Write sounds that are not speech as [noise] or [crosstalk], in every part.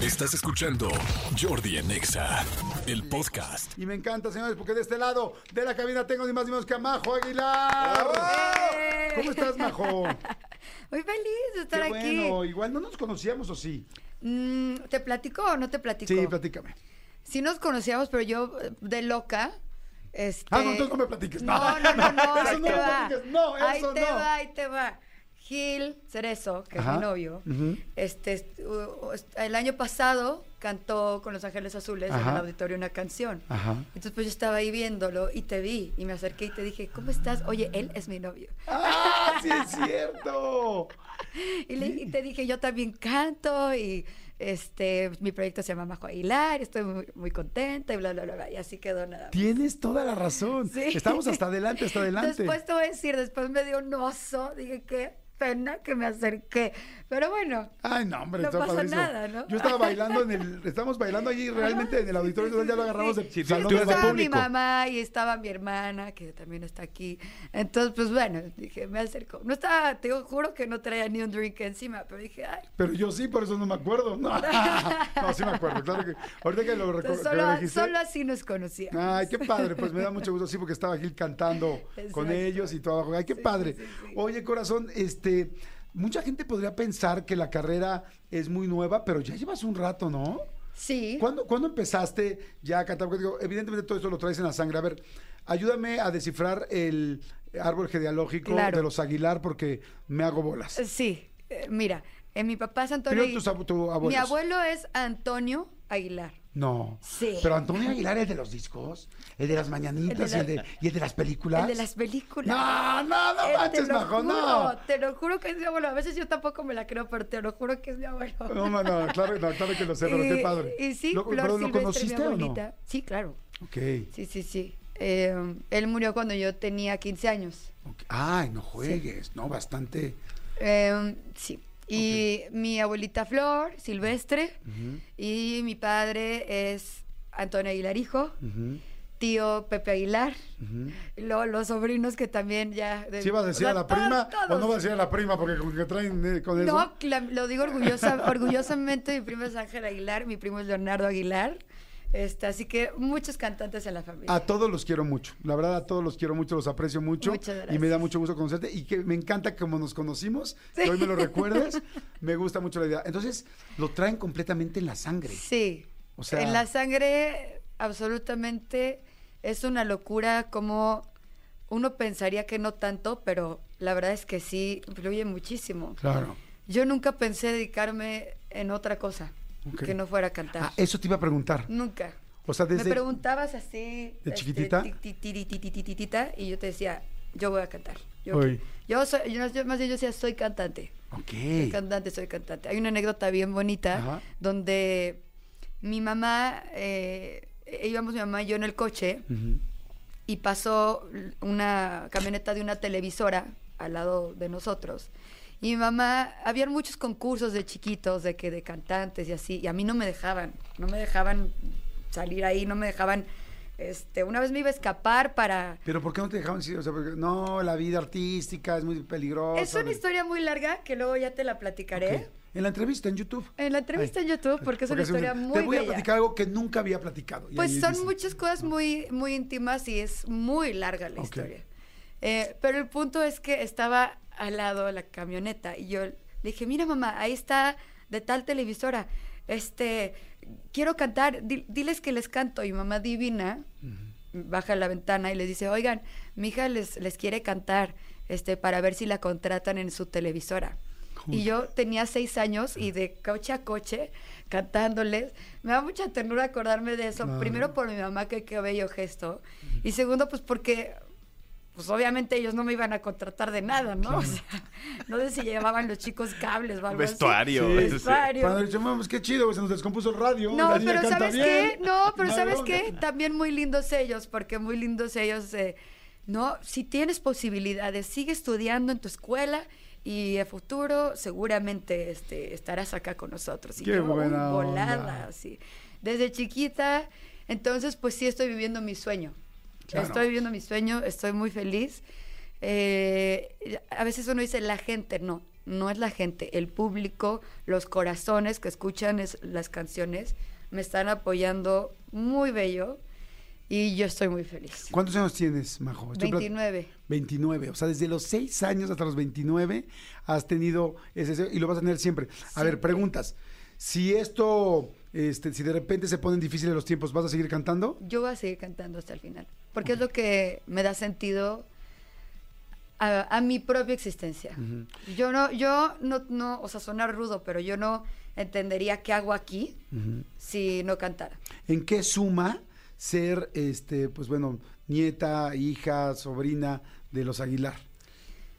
Estás escuchando Jordi en Exa, el podcast. Y me encanta, señores, porque de este lado de la cabina tengo ni más ni menos que a Majo Aguilar. ¿Cómo estás, Majo? [laughs] Muy feliz de estar Qué aquí. bueno, igual no nos conocíamos o sí. Mm, ¿Te platico o no te platico? Sí, platícame. Sí nos conocíamos, pero yo de loca. Este... Ah, no, entonces no me platiques. No, no, no, no, [laughs] Eso ahí no te me va. platiques. No, ahí te no. va, ahí te va. Gil Cerezo, que Ajá. es mi novio, este, el año pasado cantó con Los Ángeles Azules en el auditorio una canción. Ajá. Entonces pues yo estaba ahí viéndolo y te vi y me acerqué y te dije, ¿cómo estás? Oye, él es mi novio. ¡Ah, sí es [laughs] cierto! Y, le- y te dije, yo también canto y este mi proyecto se llama Majo Aguilar, estoy muy, muy contenta y bla, bla, bla, bla. Y así quedó nada más. Tienes toda la razón. Sí. Estamos hasta adelante, hasta [laughs] adelante. Después te voy a decir, después me dio un oso, dije, qué pena que me acerqué. Pero bueno, Ay, no, hombre, No pasa padrísimo. nada, ¿no? Yo estaba bailando en el. Estamos bailando allí realmente en el [laughs] auditorio, entonces ya lo agarramos de Sí, salón de estaba mi mamá y estaba mi hermana, que también está aquí. Entonces, pues bueno, dije, me acerco. No estaba, te juro que no traía ni un drink encima, pero dije, ay. Pero yo sí, por eso no me acuerdo. No, [laughs] no sí me acuerdo, claro que. Ahorita que lo, lo solo, así nos conocíamos. Ay, qué padre, pues me da [laughs] mucho gusto, sí, porque estaba Gil cantando con ellos y todo. Ay, qué Sí, padre. sí, sí, sí. Oye, corazón, este, mucha gente podría pensar que la carrera es muy nueva, pero ya llevas un rato, ¿no? Sí. ¿Cuándo, cuándo empezaste ya a cantar? Porque digo, evidentemente todo eso lo traes en la sangre. A ver, ayúdame a descifrar el árbol genealógico Claro. de los Aguilar porque me hago bolas. Sí, eh, mira, en mi papá es Antonio Primero tus tu abuelos. Mi abuelo es Antonio Aguilar. No. Sí. Pero Antonio Aguilar, el de los discos, el de las mañanitas El y, el de, y el de las películas. El de las películas. No, no, no Eh, manches, Majo, juro, no. Te lo juro que es mi abuelo. A veces yo tampoco me la creo, pero te lo juro que es mi abuelo. No, no, no, claro, no, claro que lo sé, pero qué padre. Y sí, ¿Lo, Flor ¿lo conociste o no? Sí, claro. Ok. Sí, sí, sí. Eh, él murió cuando yo tenía 15 años. ok. Ay, no juegues, no, bastante. Eh, sí. Y mi abuelita Flor Silvestre y mi padre es Antonio Aguilar hijo, tío Pepe Aguilar, ujú. y luego los sobrinos que también ya... de- ¿Sí ibas a decir o a la todos- prima o no vas a decir a la prima porque con que traen eh, con eso? No, lo digo orgullosa, [laughs] orgullosamente, mi primo es Ángel Aguilar, mi primo es Leonardo Aguilar, este, así que muchos cantantes en la familia. A todos los quiero mucho. La verdad, a todos los quiero mucho, los aprecio mucho. Muchas Y me da mucho gusto conocerte. Y que me encanta que como nos conocimos, Sí. que hoy me lo recuerdes. [laughs] me gusta mucho la idea. Entonces, lo traen completamente en la sangre. Sí. O sea- en la sangre, absolutamente, es una locura como uno pensaría que no tanto, pero la verdad es que sí, influye muchísimo. Claro. Yo nunca pensé dedicarme en otra cosa Que no fuera a cantar. Ah, eso te iba a preguntar. Nunca. O sea, desde. Me preguntabas así. ¿De chiquitita? ti- ti- ti- ti- ti- ti- ti- tita, y yo te decía, yo voy a cantar. Yo, yo soy, yo, más bien yo decía, soy cantante. Ok. Soy cantante, soy cantante. Hay una anécdota bien bonita Ajá. donde mi mamá, eh, íbamos mi mamá y yo en el coche y pasó una camioneta de una televisora al lado de nosotros. Y mi mamá, habían muchos concursos de chiquitos, de que de cantantes y así, y a mí no me dejaban, no me dejaban salir ahí, no me dejaban, este, una vez me iba a escapar para... Pero ¿por qué no te dejaban? O sea, porque, no, la vida artística es muy peligrosa. Es una historia muy larga que luego ya te la platicaré. Ok. En la entrevista en YouTube. En la entrevista Ay. en YouTube, porque es una Porque historia un- muy Te voy a bella. platicar algo que nunca había platicado. Pues son dice- muchas cosas muy, muy íntimas y es muy larga la Ok. historia. Eh, pero el punto es que estaba al lado de la camioneta y yo le dije, mira mamá, ahí está de tal televisora, este, quiero cantar, di- diles que les canto. Y mamá divina baja la ventana y les dice, oigan, mi hija les, les quiere cantar este, para ver si la contratan en su televisora. Y yo tenía seis años y de coche a coche cantándoles. Me da mucha ternura acordarme de eso. Claro. Primero por mi mamá, que qué bello gesto. Y segundo, pues porque, pues obviamente ellos no me iban a contratar de nada, ¿no? O sea, no sé si llevaban los chicos cables o algo. Vestuario. Sí. Vestuario. Cuando dice, "Vamos, qué chido, se nos descompuso el radio. No, pero ¿sabes bien". qué? No, pero ¿sabes qué? También muy lindos ellos, porque muy lindos ellos, eh, ¿no? Si tienes posibilidades, sigue estudiando en tu escuela y a futuro seguramente este, estarás acá con nosotros. Y Qué yo, buena volada, onda. así. Desde chiquita, entonces pues sí estoy viviendo mi sueño. Claro. Estoy viviendo mi sueño, estoy muy feliz. Eh, a veces uno dice la gente, no. no es la gente, el público, los corazones que escuchan es- las canciones, me están apoyando muy bello y yo estoy muy feliz. ¿Cuántos años tienes, Majo? Estoy plat- 29. 29. O sea, desde los 6 años hasta los 29 has tenido ese y lo vas a tener siempre. A ver, preguntas. Si esto, este, si de repente se ponen difíciles los tiempos, ¿vas a seguir cantando? Yo voy a seguir cantando hasta el final, porque es lo que me da sentido a, a mi propia existencia. Yo no, yo no, no, o sea, suena rudo, pero yo no entendería qué hago aquí si no cantara. ¿En qué suma ser, este, pues bueno, nieta, hija, sobrina de los Aguilar?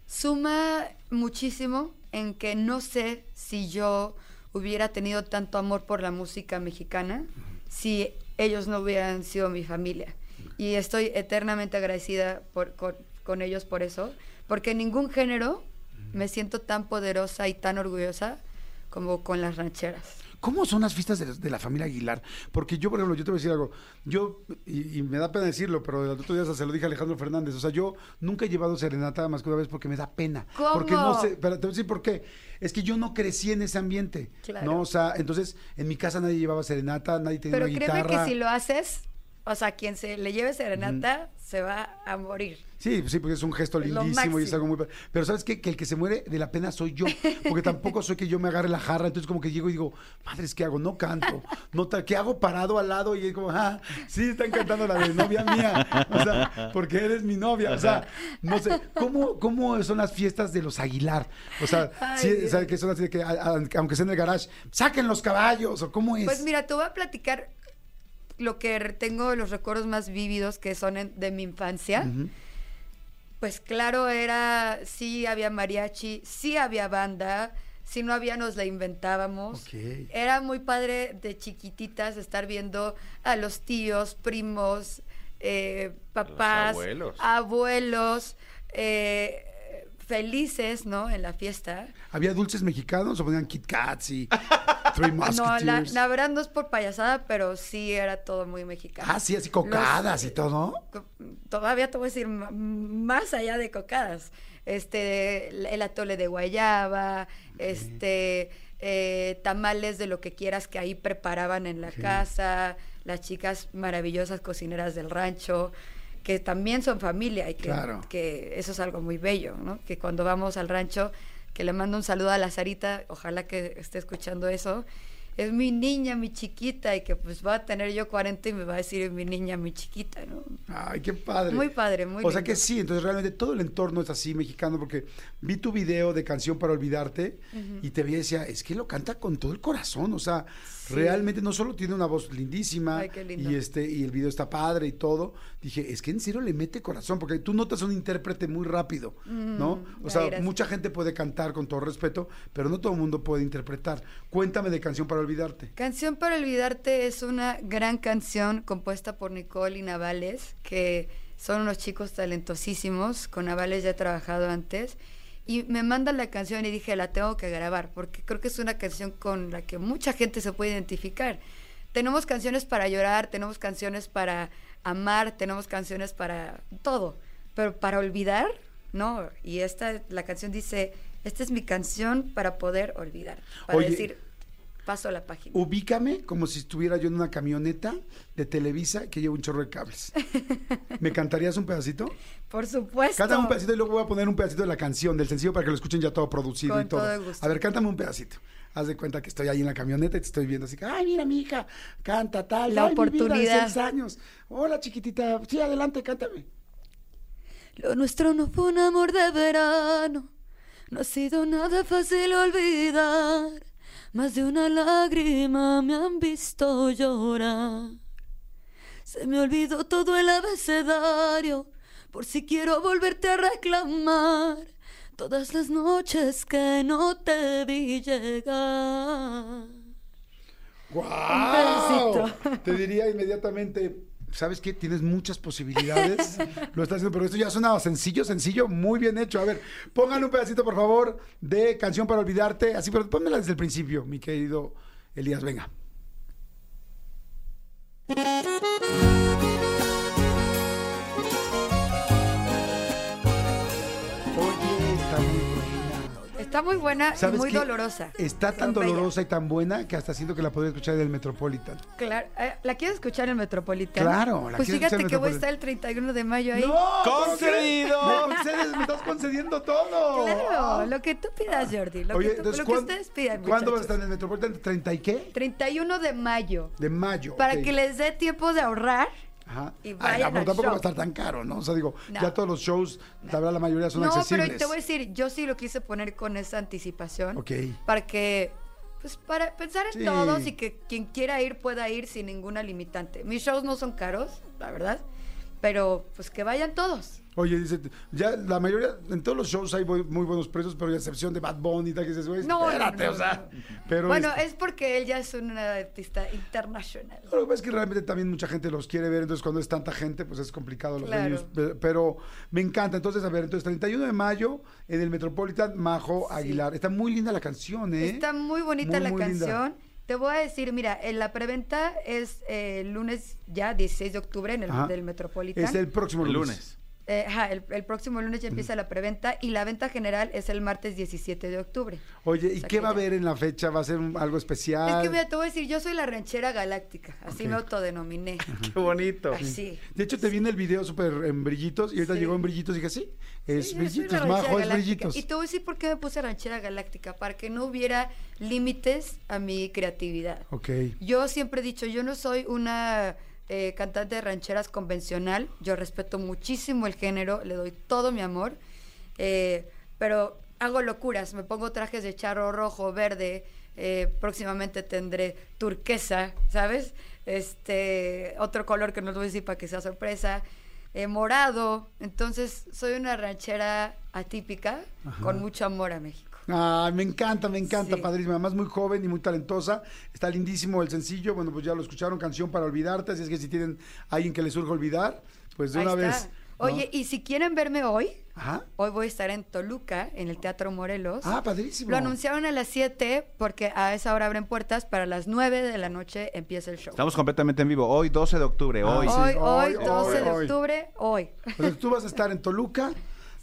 Suma muchísimo en que no sé si yo hubiera tenido tanto amor por la música mexicana si ellos no hubieran sido mi familia. Y estoy eternamente agradecida por- con, con ellos por eso, porque en ningún género me siento tan poderosa y tan orgullosa como con las rancheras. ¿Cómo son las fiestas de, de la familia Aguilar? Porque yo, por ejemplo, yo te voy a decir algo. Yo, y, y me da pena decirlo, pero el otro día se lo dije a Alejandro Fernández. O sea, yo nunca he llevado serenata más que una vez porque me da pena. ¿Cómo? Porque no sé, pero te voy a decir por qué. Es que yo no crecí en ese ambiente. Claro. ¿no? O sea, entonces en mi casa nadie llevaba serenata, nadie tenía Pero una créeme guitarra. que si lo haces, o sea, quien se le lleve serenata se va a morir. Sí, sí, porque es un gesto lindísimo y es algo muy... Pero ¿sabes qué? Que el que se muere de la pena soy yo, porque tampoco soy que yo me agarre la jarra, entonces como que llego y digo, madres, ¿qué hago? No canto, no ¿qué hago parado al lado? Y es como, ah, sí, están cantando la de novia mía, o sea, porque eres mi novia, o sea, no sé, ¿cómo, cómo son las fiestas de los Aguilar? O sea, Ay, sí, Dios. ¿sabes que son así de que, a- a- aunque sea en el garage, saquen los caballos, o cómo es? Pues mira, te voy a platicar lo que tengo los recuerdos más vívidos que son en- de mi infancia. Pues claro, era, sí había mariachi, sí había banda, si no había nos la inventábamos. Ok. Era muy padre de chiquititas estar viendo a los tíos, primos, eh, papás, abuelos. abuelos, eh, felices, ¿no? En la fiesta. ¿Había dulces mexicanos o ponían Kit Kats y [laughs] Three No, la, la verdad no es por payasada, pero sí era todo muy mexicano. Ah, sí, así cocadas Los- y todo. Todavía te voy a decir más allá de cocadas. Este, el atole de guayaba, este, eh, tamales de lo que quieras que ahí preparaban en la casa, las chicas maravillosas cocineras del rancho, que también son familia y que, Claro. que eso es algo muy bello, ¿no? Que cuando vamos al rancho, que le mando un saludo a la Sarita, ojalá que esté escuchando eso, es mi niña, mi chiquita, y que pues va a tener yo 40 y me va a decir mi niña, mi chiquita, ¿no? Ay, qué padre. Muy padre, muy O sea que sí, entonces realmente todo el entorno es así mexicano, porque vi tu video de Canción para Olvidarte y te vi y decía, es que lo canta con todo el corazón, o sea, Sí. realmente no solo tiene una voz lindísima Ay, qué lindo. y este y el video está padre y todo, dije, es que en serio le mete corazón, porque tú notas un intérprete muy rápido, ¿no? O sea, mucha gente puede cantar con todo respeto, pero no todo el mundo puede interpretar. Cuéntame de Canción para Olvidarte. Canción para olvidarte es una gran canción compuesta por Nicole y Navales, que son unos chicos talentosísimos. Con Navales ya he trabajado antes. Y me mandan la canción y dije, la tengo que grabar, porque creo que es una canción con la que mucha gente se puede identificar. Tenemos canciones para llorar, tenemos canciones para amar, tenemos canciones para todo, pero para olvidar, no. Y esta, la canción dice, esta es mi canción para poder olvidar, para Oye, decir, paso a la página. Ubícame como si estuviera yo en una camioneta de Televisa que lleva un chorro de cables. [laughs] ¿Me cantarías un pedacito? Por supuesto. Cántame un pedacito y luego voy a poner un pedacito de la canción, del sencillo, para que lo escuchen ya todo producido Con y todo. todo el gusto. A ver, cántame un pedacito. Haz de cuenta que estoy ahí en la camioneta y te estoy viendo así que, ay, mira, mi hija, canta tal. La ay, mi vida de oportunidad. seis años. Hola, chiquitita. Sí, adelante, cántame. Lo nuestro no fue un amor de verano. No ha sido nada fácil olvidar. Más de una lágrima me han visto llorar. Se me olvidó todo el abecedario. Por si quiero volverte a reclamar. Todas las noches que no te vi llegar. ¡Guau! pedacito. Te diría inmediatamente, ¿sabes qué? Tienes muchas posibilidades. [laughs] Lo estás haciendo, pero esto ya suena sencillo, sencillo, muy bien hecho. A ver, pónganle un pedacito, por favor, de Canción para Olvidarte. Así, pero pónmela desde el principio, mi querido Elías. Venga. Está muy buena. Y ¿Sabes muy qué? dolorosa. Está tan pero bella. dolorosa y tan buena que hasta siento que la podría escuchar en el Metropolitan. Claro, eh, ¿la quieres escuchar en el Metropolitan? Claro, la Pues quiero fíjate que voy a estar el 31 de mayo ahí. ¡Concedido! Me concedes, me estás concediendo todo. Claro, lo que tú pidas, Jordi. Lo, Oye, que, tú- entonces, lo que ¿cuán- ustedes pidan. ¿Cuándo vas a estar en el Metropolitan? ¿30 y qué? 31 de mayo. De mayo. Para que les dé tiempo de ahorrar. Ajá. y Ay, al tampoco show. va a estar tan caro, ¿no? O sea, digo, No. ya todos los shows, la verdad, la mayoría son no, accesibles. pero te voy a decir, yo sí lo quise poner con esa anticipación. Ok. Para que, pues para pensar en Sí. todos y que quien quiera ir pueda ir sin ninguna limitante. Mis shows no son caros, la verdad, pero pues que vayan todos. Oye, dice, ya la mayoría, en todos los shows hay muy buenos precios, pero a excepción de Bad Bunny, tal, que dices, güey, No, no, espérate, no, o sea, pero... bueno, es porque él ya es un artista internacional. Lo que pasa es que realmente también mucha gente los quiere ver, entonces cuando es tanta gente, pues es complicado los Claro. venues, Pero me encanta. Entonces, a ver, entonces 31 de mayo en el Metropolitan Majo Sí. Aguilar. Está muy linda la canción, ¿eh? Está muy bonita Muy, la muy linda. canción. Te voy a decir, mira, en la preventa es eh, el lunes ya, 16 de octubre, en el Ajá. del Metropolitan. Es el próximo El lunes. lunes. Eh, ajá, el, el próximo lunes ya empieza la preventa y la venta general es el martes 17 de octubre. Oye, ¿y O sea qué va a haber en la fecha? ¿Va a ser un- algo especial? Es que mira, te voy a decir, yo soy la ranchera galáctica, así Ok. me autodenominé. [laughs] Qué bonito. Así. De hecho, te viene el video súper en brillitos y ahorita Sí. llegó en brillitos y dije, sí, es Sí, brillitos, Majo, es galáctica. brillitos. Y te voy a decir por qué me puse ranchera galáctica, para que no hubiera límites a mi creatividad. Ok. Yo siempre he dicho, yo no soy una eh, cantante de rancheras convencional, yo respeto muchísimo el género, le doy todo mi amor, eh, pero hago locuras, me pongo trajes de charro rojo, verde, eh, próximamente tendré turquesa, ¿sabes? Este, otro color que no les voy a decir para que sea sorpresa, eh, morado, entonces soy una ranchera atípica con mucho amor a México. Ah, me encanta, me encanta, Sí. padrísima. Además, muy joven y muy talentosa. Está lindísimo el sencillo. Bueno, pues ya lo escucharon, Canción para Olvidarte. Así es que si tienen alguien que les surja olvidar, pues de Ahí una está. vez. ¿no? Oye, y si quieren verme hoy, Ajá. Hoy voy a estar en Toluca, en el Teatro Morelos. Ah, padrísimo. Lo anunciaron a las 7 porque a esa hora abren puertas. Para las 9 de la noche empieza el show. Estamos completamente en vivo. Hoy, 12 de octubre. Ah, Hoy. sí. hoy, hoy, hoy, 12 de octubre, hoy. Entonces, tú vas a estar en Toluca.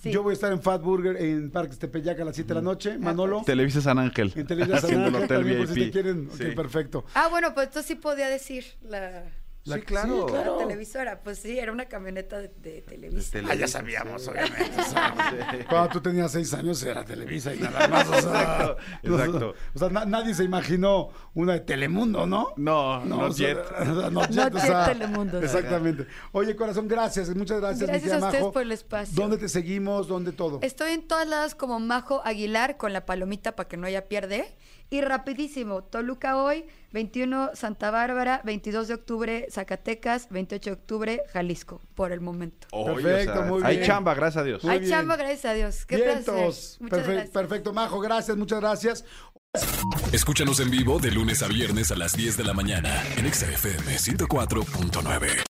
Sí. Yo voy a estar en Fat Burger en Parques Tepeyac a las 7 de la noche. Manolo. Televisa San Ángel. En Televisa [laughs] San Haciendo el Ángel hotel también, por si te VIP. quieren. Ok, Sí. perfecto. Ah, bueno, pues esto sí podía decir la, La- Sí, claro. sí, claro. la televisora. Pues sí, era una camioneta de, de Televisa. Televisa, Ah, ya sabíamos, sí. obviamente. [laughs] Cuando tú tenías seis años era Televisa y nada más. O sea, Exacto, [laughs] exacto. O sea, na- nadie se imaginó una de Telemundo, ¿no? No, no, Jet. [laughs] no No Jet, o Jet sea, Telemundo. Exactamente. Oye, corazón, gracias. Muchas gracias, Gracias a ustedes Majo. por el espacio. ¿Dónde te seguimos? ¿Dónde todo? Estoy en todas lados como Majo Aguilar con la palomita para que no haya pierde. Y rapidísimo, Toluca hoy, 21 Santa Bárbara, 22 de octubre Zacatecas, 28 de octubre Jalisco, por el momento. Perfecto, muy Hay bien. chamba, gracias a Dios. Muy Hay bien. chamba, gracias a Dios. Qué placer. Vientos. Muchas Perfe- gracias. Perfecto, Majo, gracias, muchas gracias. Escúchanos en vivo de lunes a viernes a las 10 de la mañana en Exa FM 104.9.